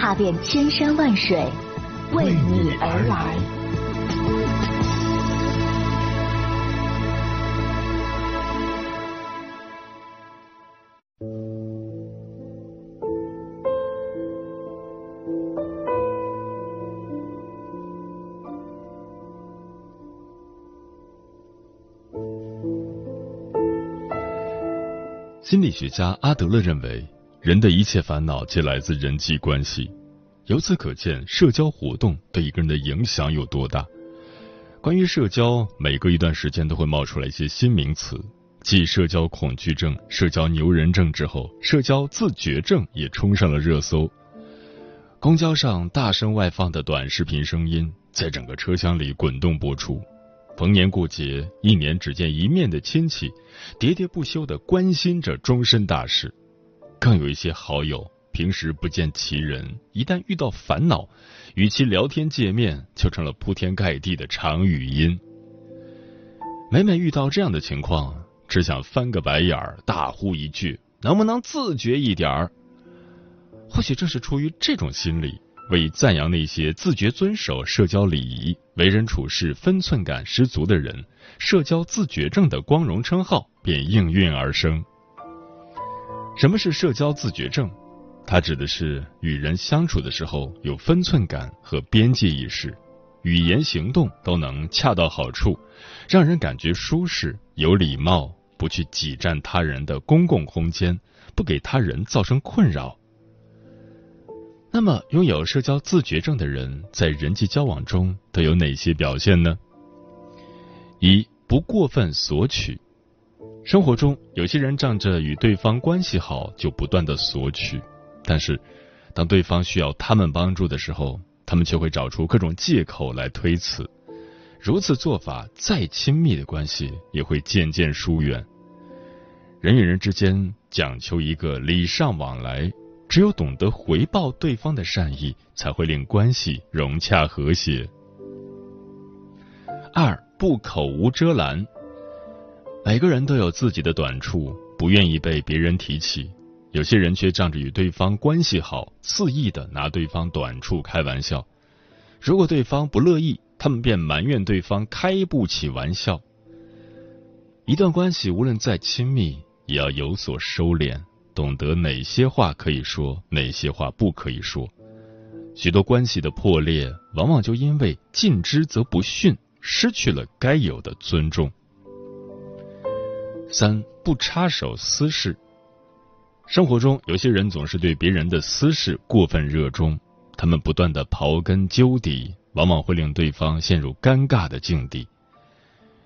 踏遍千山万水，为你而来。心理学家阿德勒认为，人的一切烦恼皆来自人际关系。由此可见，社交活动对一个人的影响有多大。关于社交，每隔一段时间都会冒出来一些新名词，继社交恐惧症、社交牛人症之后，社交自觉症也冲上了热搜。公交上大声外放的短视频声音，在整个车厢里滚动播出。逢年过节，一年只见一面的亲戚，喋喋不休的关心着终身大事。更有一些好友，平时不见其人，一旦遇到烦恼，与其聊天界面，就成了铺天盖地的长语音。每每遇到这样的情况，只想翻个白眼儿，大呼一句：“能不能自觉一点儿？”或许正是出于这种心理。为赞扬那些自觉遵守社交礼仪、为人处事分寸感十足的人，社交自觉症的光荣称号便应运而生。什么是社交自觉症？它指的是与人相处的时候有分寸感和边界意识，语言行动都能恰到好处，让人感觉舒适、有礼貌，不去挤占他人的公共空间，不给他人造成困扰。那么，拥有社交自觉症的人在人际交往中都有哪些表现呢？一不过分索取。生活中，有些人仗着与对方关系好，就不断的索取，但是当对方需要他们帮助的时候，他们却会找出各种借口来推辞。如此做法，再亲密的关系也会渐渐疏远。人与人之间讲求一个礼尚往来。只有懂得回报对方的善意，才会令关系融洽和谐。二不口无遮拦，每个人都有自己的短处，不愿意被别人提起。有些人却仗着与对方关系好，肆意的拿对方短处开玩笑。如果对方不乐意，他们便埋怨对方开不起玩笑。一段关系无论再亲密，也要有所收敛。懂得哪些话可以说，哪些话不可以说。许多关系的破裂，往往就因为近之则不逊，失去了该有的尊重。三不插手私事。生活中有些人总是对别人的私事过分热衷，他们不断的刨根究底，往往会令对方陷入尴尬的境地。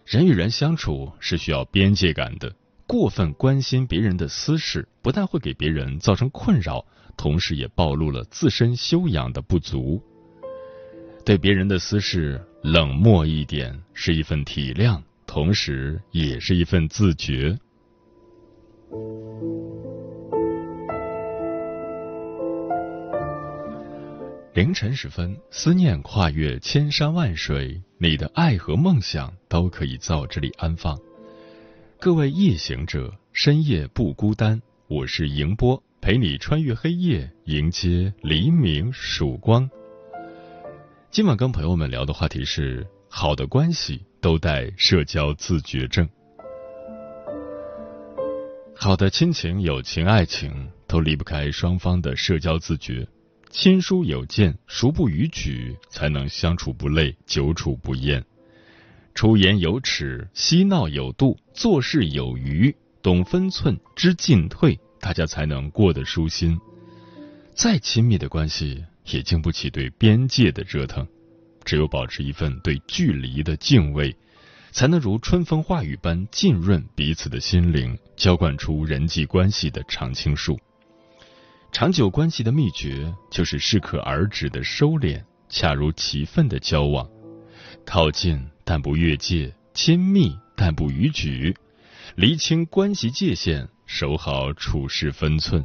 人与人相处是需要边界感的。过分关心别人的私事，不但会给别人造成困扰，同时也暴露了自身修养的不足。对别人的私事冷漠一点，是一份体谅，同时也是一份自觉。凌晨时分，思念跨越千山万水，你的爱和梦想都可以在这里安放。各位夜行者，深夜不孤单。我是迎波，陪你穿越黑夜，迎接黎明曙光。今晚跟朋友们聊的话题是：好的关系都带社交自觉症。好的亲情、友情、爱情都离不开双方的社交自觉。亲疏有间，熟不逾矩，才能相处不累，久处不厌。出言有尺，嬉闹有度，做事有余，懂分寸，知进退，大家才能过得舒心。再亲密的关系，也经不起对边界的折腾。只有保持一份对距离的敬畏，才能如春风化雨般浸润彼此的心灵，浇灌出人际关系的常青树。长久关系的秘诀就是适可而止的收敛，恰如其分的交往，靠近但不越界，亲密但不逾矩，厘清关系界限，守好处事分寸。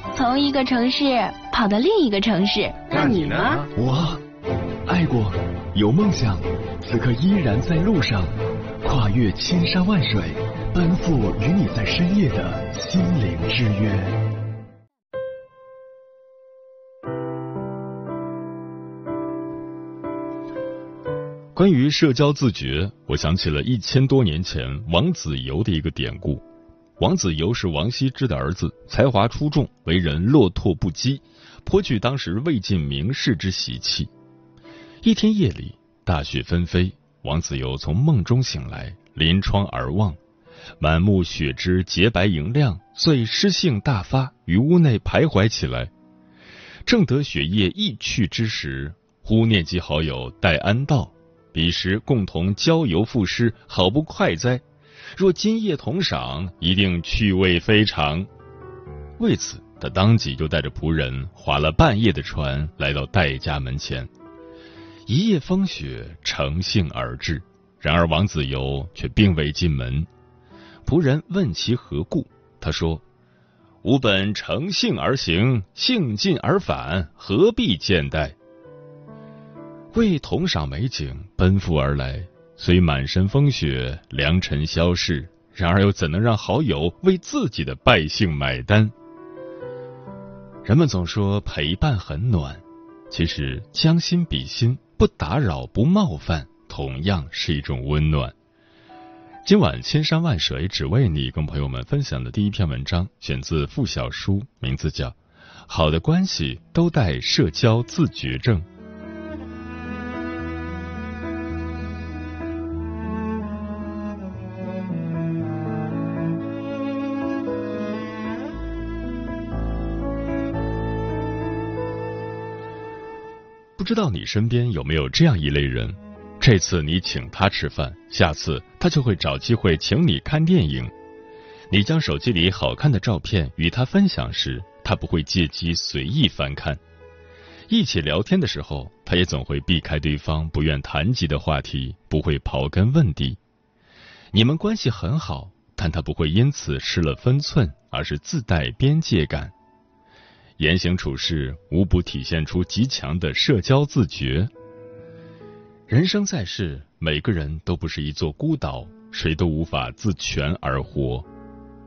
从一个城市跑到另一个城市。那你呢？我爱过，有梦想，此刻依然在路上，跨越千山万水，奔赴与你在深夜的心灵之约。关于社交自觉，我想起了一千多年前王子猷的一个典故。王子猷是王羲之的儿子，才华出众，为人落拓不羁，颇具当时魏晋名士之习气。一天夜里，大雪纷飞，王子猷从梦中醒来，临窗而望，满目雪枝洁白莹亮，遂诗兴大发，于屋内徘徊起来。正得雪夜易去之时，忽念及好友戴安道，彼时共同郊游赋诗，好不快哉！若今夜同赏，一定趣味非常。为此，他当即就带着仆人划了半夜的船，来到戴家门前。一夜风雪，乘兴而至。然而王子猷却并未进门。仆人问其何故，他说：“吾本乘兴而行，兴尽而返，何必见待？”为同赏美景，奔赴而来。虽满身风雪，良辰消逝，然而又怎能让好友为自己的败兴买单？人们总说陪伴很暖，其实将心比心，不打扰、不冒犯，同样是一种温暖。今晚千山万水只为你，跟朋友们分享的第一篇文章，选自附小书，名字叫《好的关系都带社交自觉症》。不知道你身边有没有这样一类人？这次你请他吃饭，下次他就会找机会请你看电影。你将手机里好看的照片与他分享时，他不会借机随意翻看。一起聊天的时候，他也总会避开对方不愿谈及的话题，不会刨根问底。你们关系很好，但他不会因此失了分寸，而是自带边界感。言行处事无不体现出极强的社交自觉。人生在世，每个人都不是一座孤岛，谁都无法自全而活。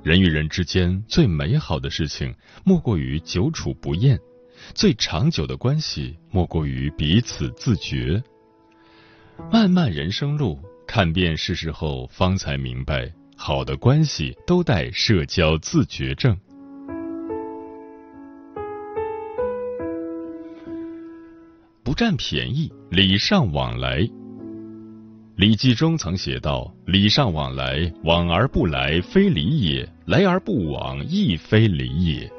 人与人之间最美好的事情，莫过于久处不厌；最长久的关系，莫过于彼此自觉。漫漫人生路，看遍世事后，方才明白，好的关系都带社交自觉症。占便宜，礼尚往来。《礼记》中曾写道：“礼尚往来，往而不来，非礼也；来而不往，亦非礼也。”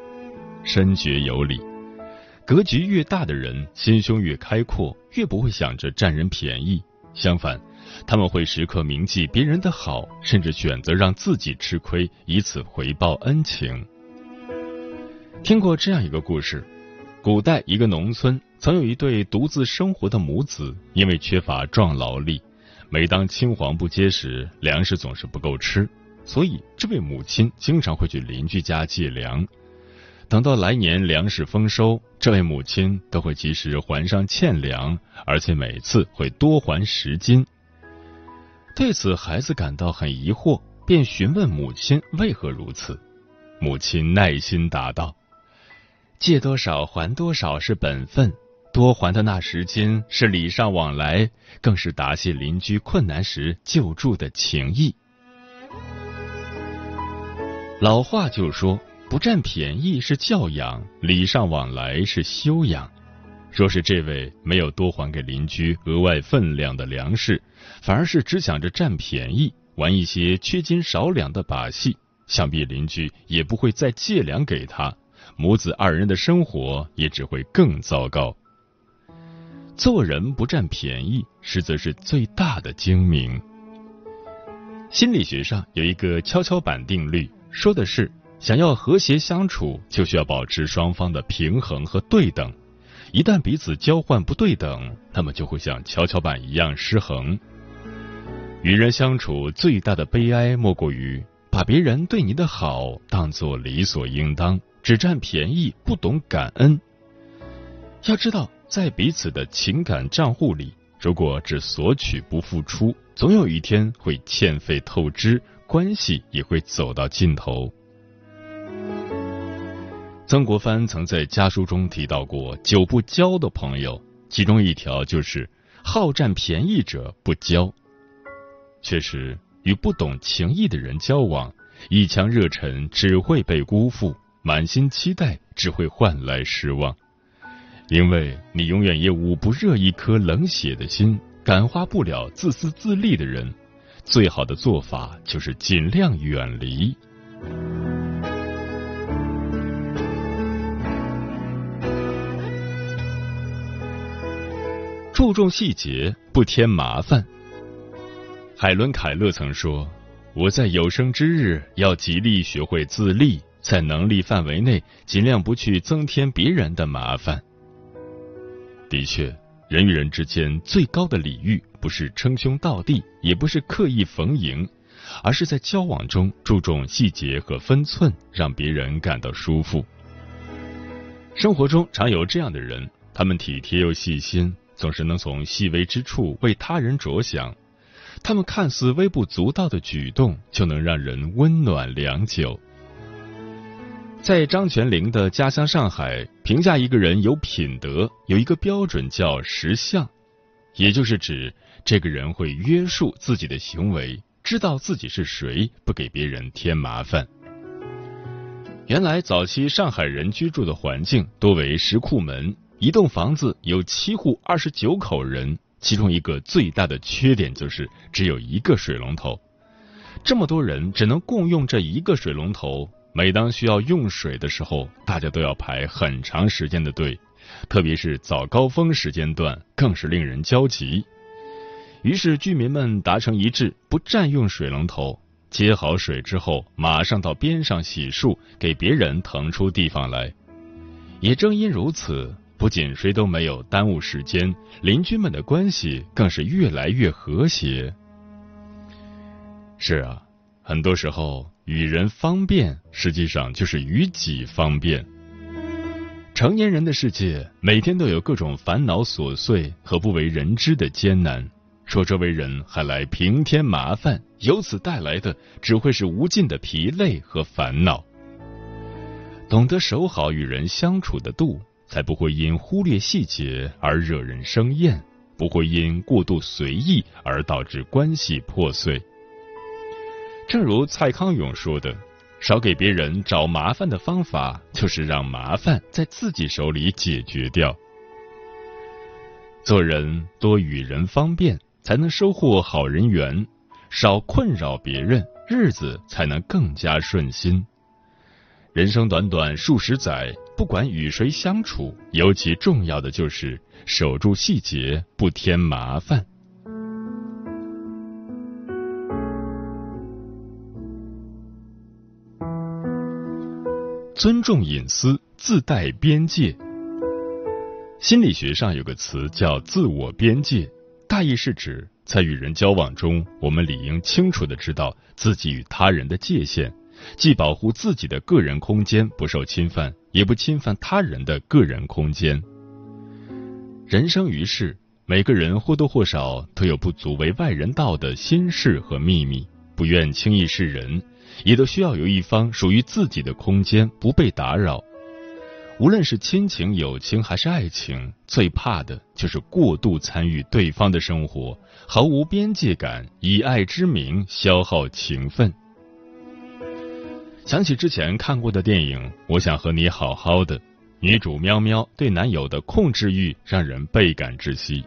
深觉有理。格局越大的人，心胸越开阔，越不会想着占人便宜。相反，他们会时刻铭记别人的好，甚至选择让自己吃亏，以此回报恩情。听过这样一个故事：古代一个农村。曾有一对独自生活的母子，因为缺乏壮劳力，每当青黄不接时，粮食总是不够吃，所以这位母亲经常会去邻居家借粮。等到来年粮食丰收，这位母亲都会及时还上欠粮，而且每次会多还十斤。对此，孩子感到很疑惑，便询问母亲为何如此。母亲耐心答道。借多少还多少是本分，多还的那时间是礼尚往来，更是答谢邻居困难时救助的情谊。老话就说：“不占便宜是教养，礼尚往来是修养。”若是这位没有多还给邻居额外分量的粮食，反而是只想着占便宜，玩一些缺斤少两的把戏，想必邻居也不会再借粮给他，母子二人的生活也只会更糟糕。做人不占便宜，实则是最大的精明。心理学上有一个跷跷板定律。说的是，想要和谐相处，就需要保持双方的平衡和对等。一旦彼此交换不对等，那么就会像跷跷板一样失衡。与人相处最大的悲哀，莫过于把别人对你的好当做理所应当，只占便宜，不懂感恩。要知道，在彼此的情感账户里，如果只索取不付出，总有一天会欠费透支。关系也会走到尽头。曾国藩曾在家书中提到过久不交的朋友，其中一条就是好占便宜者不交。确实，与不懂情义的人交往，一腔热忱只会被辜负，满心期待只会换来失望，因为你永远也捂不热一颗冷血的心，感化不了自私自利的人。最好的做法就是尽量远离。注重细节，不添麻烦。海伦·凯勒曾说：“我在有生之日要极力学会自立，在能力范围内尽量不去增添别人的麻烦。”的确。人与人之间最高的礼遇，不是称兄道弟，也不是刻意逢迎，而是在交往中注重细节和分寸，让别人感到舒服。生活中常有这样的人，他们体贴又细心，总是能从细微之处为他人着想。他们看似微不足道的举动，就能让人温暖良久。在张泉灵的家乡上海，评价一个人有品德，有一个标准叫识相，也就是指这个人会约束自己的行为，知道自己是谁，不给别人添麻烦。原来早期上海人居住的环境多为石库门，一栋房子有七户二十九口人，其中一个最大的缺点就是只有一个水龙头，这么多人只能共用这一个水龙头。每当需要用水的时候，大家都要排很长时间的队，特别是早高峰时间段，更是令人焦急。于是居民们达成一致，不占用水龙头，接好水之后，马上到边上洗漱，给别人腾出地方来。也正因如此，不仅谁都没有耽误时间，邻居们的关系更是越来越和谐。是啊，很多时候。与人方便，实际上就是与己方便。成年人的世界，每天都有各种烦恼琐碎和不为人知的艰难，说这为人还来平添麻烦，由此带来的只会是无尽的疲累和烦恼。懂得守好与人相处的度，才不会因忽略细节而惹人生厌，不会因过度随意而导致关系破碎。正如蔡康永说的：“少给别人找麻烦的方法，就是让麻烦在自己手里解决掉。做人多与人方便，才能收获好人缘；少困扰别人，日子才能更加顺心。人生短短数十载，不管与谁相处，尤其重要的就是守住细节，不添麻烦。”尊重隐私，自带边界。心理学上有个词叫“自我边界”，大意是指在与人交往中，我们理应清楚的知道自己与他人的界限，既保护自己的个人空间不受侵犯，也不侵犯他人的个人空间。人生于世，每个人或多或少都有不足为外人道的心事和秘密，不愿轻易示人。也都需要有一方属于自己的空间，不被打扰。无论是亲情、友情还是爱情，最怕的就是过度参与对方的生活，毫无边界感，以爱之名消耗情分。想起之前看过的电影《我想和你好好的》，女主喵喵对男友的控制欲让人倍感窒息。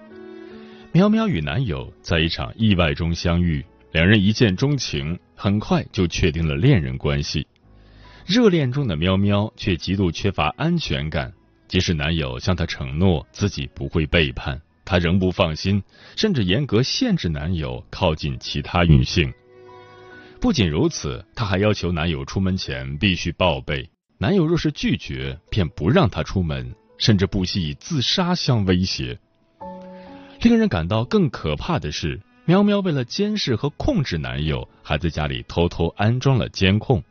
喵喵与男友在一场意外中相遇，两人一见钟情，很快就确定了恋人关系。热恋中的喵喵却极度缺乏安全感，即使男友向她承诺自己不会背叛，她仍不放心，甚至严格限制男友靠近其他女性。不仅如此，她还要求男友出门前必须报备，男友若是拒绝，便不让她出门，甚至不惜以自杀相威胁。令人感到更可怕的是，喵喵为了监视和控制男友，还在家里偷偷安装了监控。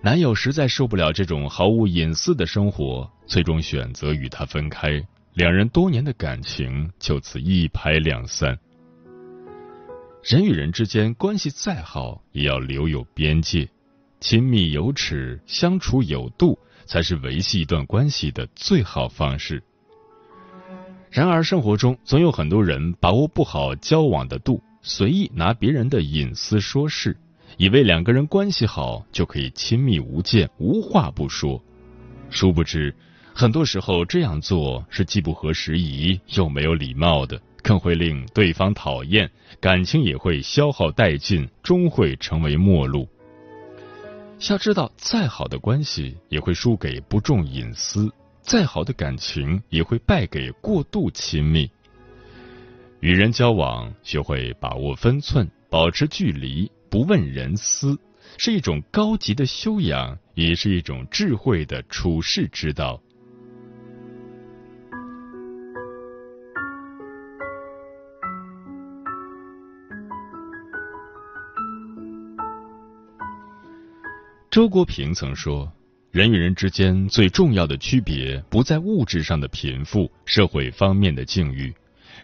男友实在受不了这种毫无隐私的生活，最终选择与她分开，两人多年的感情就此一拍两散。人与人之间关系再好，也要留有边界，亲密有尺，相处有度，才是维系一段关系的最好方式。然而，生活中总有很多人把握不好交往的度，随意拿别人的隐私说事。以为两个人关系好就可以亲密无间、无话不说，殊不知，很多时候这样做是既不合时宜又没有礼貌的，更会令对方讨厌，感情也会消耗殆尽，终会成为陌路。要知道，再好的关系也会输给不重隐私，再好的感情也会败给过度亲密。与人交往，学会把握分寸，保持距离。不问人私，是一种高级的修养，也是一种智慧的处世之道。周国平曾说：“人与人之间最重要的区别，不在物质上的贫富、社会方面的境遇。”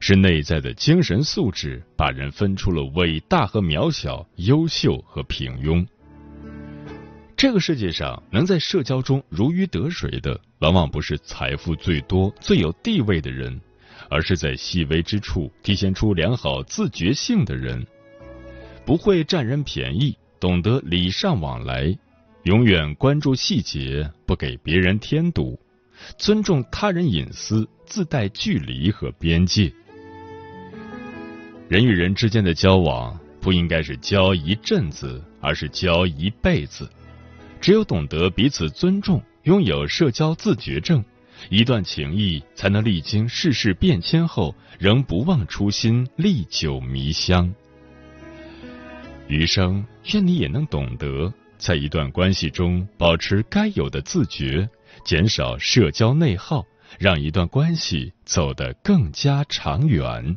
是内在的精神素质，把人分出了伟大和渺小、优秀和平庸。这个世界上，能在社交中如鱼得水的，往往不是财富最多、最有地位的人，而是在细微之处体现出良好自觉性的人。不会占人便宜，懂得礼尚往来，永远关注细节，不给别人添堵，尊重他人隐私，自带距离和边界。人与人之间的交往不应该是交一阵子，而是交一辈子。只有懂得彼此尊重，拥有社交自觉症，一段情谊才能历经世事变迁后，仍不忘初心，历久弥香。余生，愿你也能懂得，在一段关系中保持该有的自觉，减少社交内耗，让一段关系走得更加长远。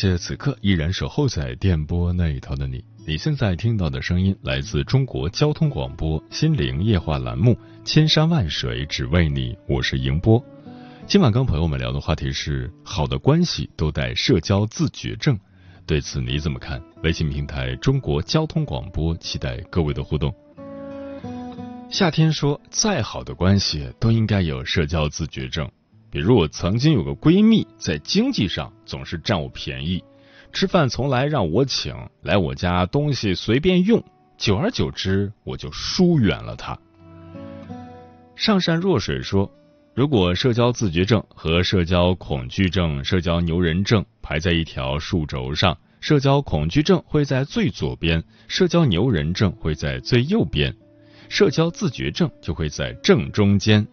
谢此刻依然守候在电波那一头的你。你现在听到的声音来自中国交通广播心灵夜话栏目《千山万水只为你》，我是迎波。今晚跟朋友们聊的话题是：好的关系都带社交自觉症，对此你怎么看？微信平台中国交通广播，期待各位的互动。夏天说，再好的关系都应该有社交自觉症。比如我曾经有个闺蜜，在经济上总是占我便宜，吃饭从来让我请，来我家东西随便用，久而久之我就疏远了她。上善若水说，如果社交自觉症和社交恐惧症、社交牛人症排在一条数轴上，社交恐惧症会在最左边，社交牛人症会在最右边，社交自觉症就会在正中间。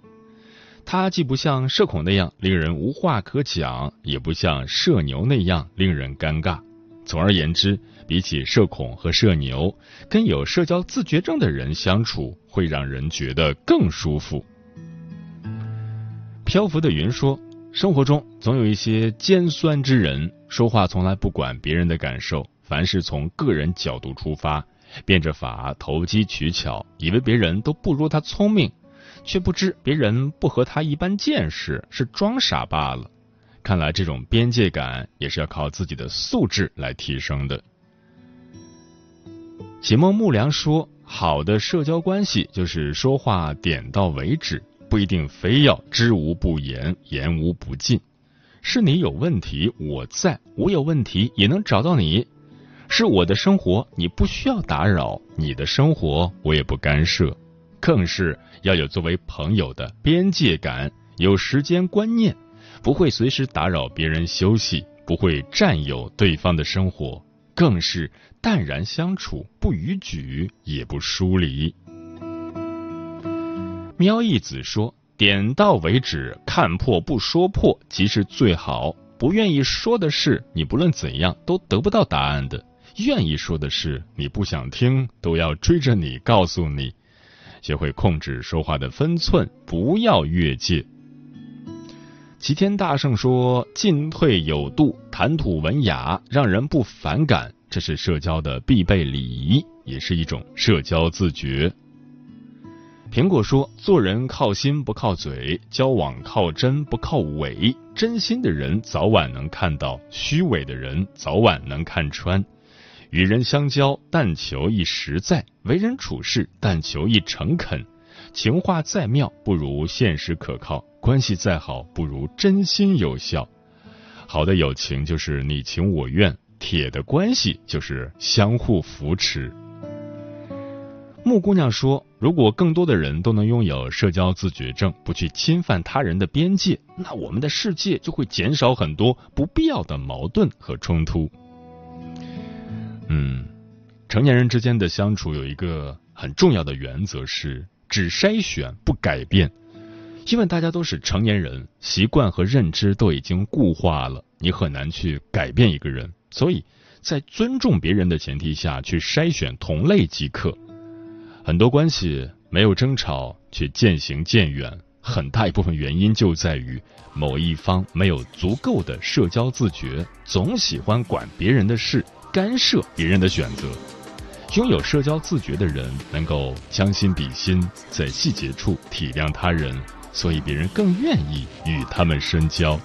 它既不像社恐那样令人无话可讲，也不像社牛那样令人尴尬。总而言之，比起社恐和社牛，跟有社交自觉症的人相处会让人觉得更舒服。漂浮的云说：“生活中总有一些尖酸之人，说话从来不管别人的感受，凡是从个人角度出发，变着法投机取巧，以为别人都不如他聪明。”却不知别人不和他一般见识，是装傻罢了。看来这种边界感也是要靠自己的素质来提升的。启梦木良说：“好的社交关系就是说话点到为止，不一定非要知无不言，言无不尽。是你有问题，我在；我有问题，也能找到你。是我的生活，你不需要打扰；你的生活，我也不干涉。”更是要有作为朋友的边界感，有时间观念，不会随时打扰别人休息，不会占有对方的生活，更是淡然相处，不逾矩，也不疏离。喵一子说：“点到为止，看破不说破，即是最好。不愿意说的事，你不论怎样都得不到答案的；愿意说的事，你不想听，都要追着你告诉你。”学会控制说话的分寸，不要越界。齐天大圣说：“进退有度，谈吐文雅，让人不反感，这是社交的必备礼仪，也是一种社交自觉。”苹果说：“做人靠心不靠嘴，交往靠真不靠伪。真心的人早晚能看到，虚伪的人早晚能看穿。”与人相交，但求一实在；为人处事，但求一诚恳。情话再妙，不如现实可靠；关系再好，不如真心有效。好的友情就是你情我愿，铁的关系就是相互扶持。木姑娘说：“如果更多的人都能拥有社交自觉症，不去侵犯他人的边界，那我们的世界就会减少很多不必要的矛盾和冲突。”嗯，成年人之间的相处有一个很重要的原则是只筛选不改变，因为大家都是成年人，习惯和认知都已经固化了，你很难去改变一个人。所以在尊重别人的前提下去筛选同类即可。很多关系没有争吵却渐行渐远，很大一部分原因就在于某一方没有足够的社交自觉，总喜欢管别人的事。干涉别人的选择，拥有社交自觉的人能够将心比心，在细节处体谅他人，所以别人更愿意与他们深交。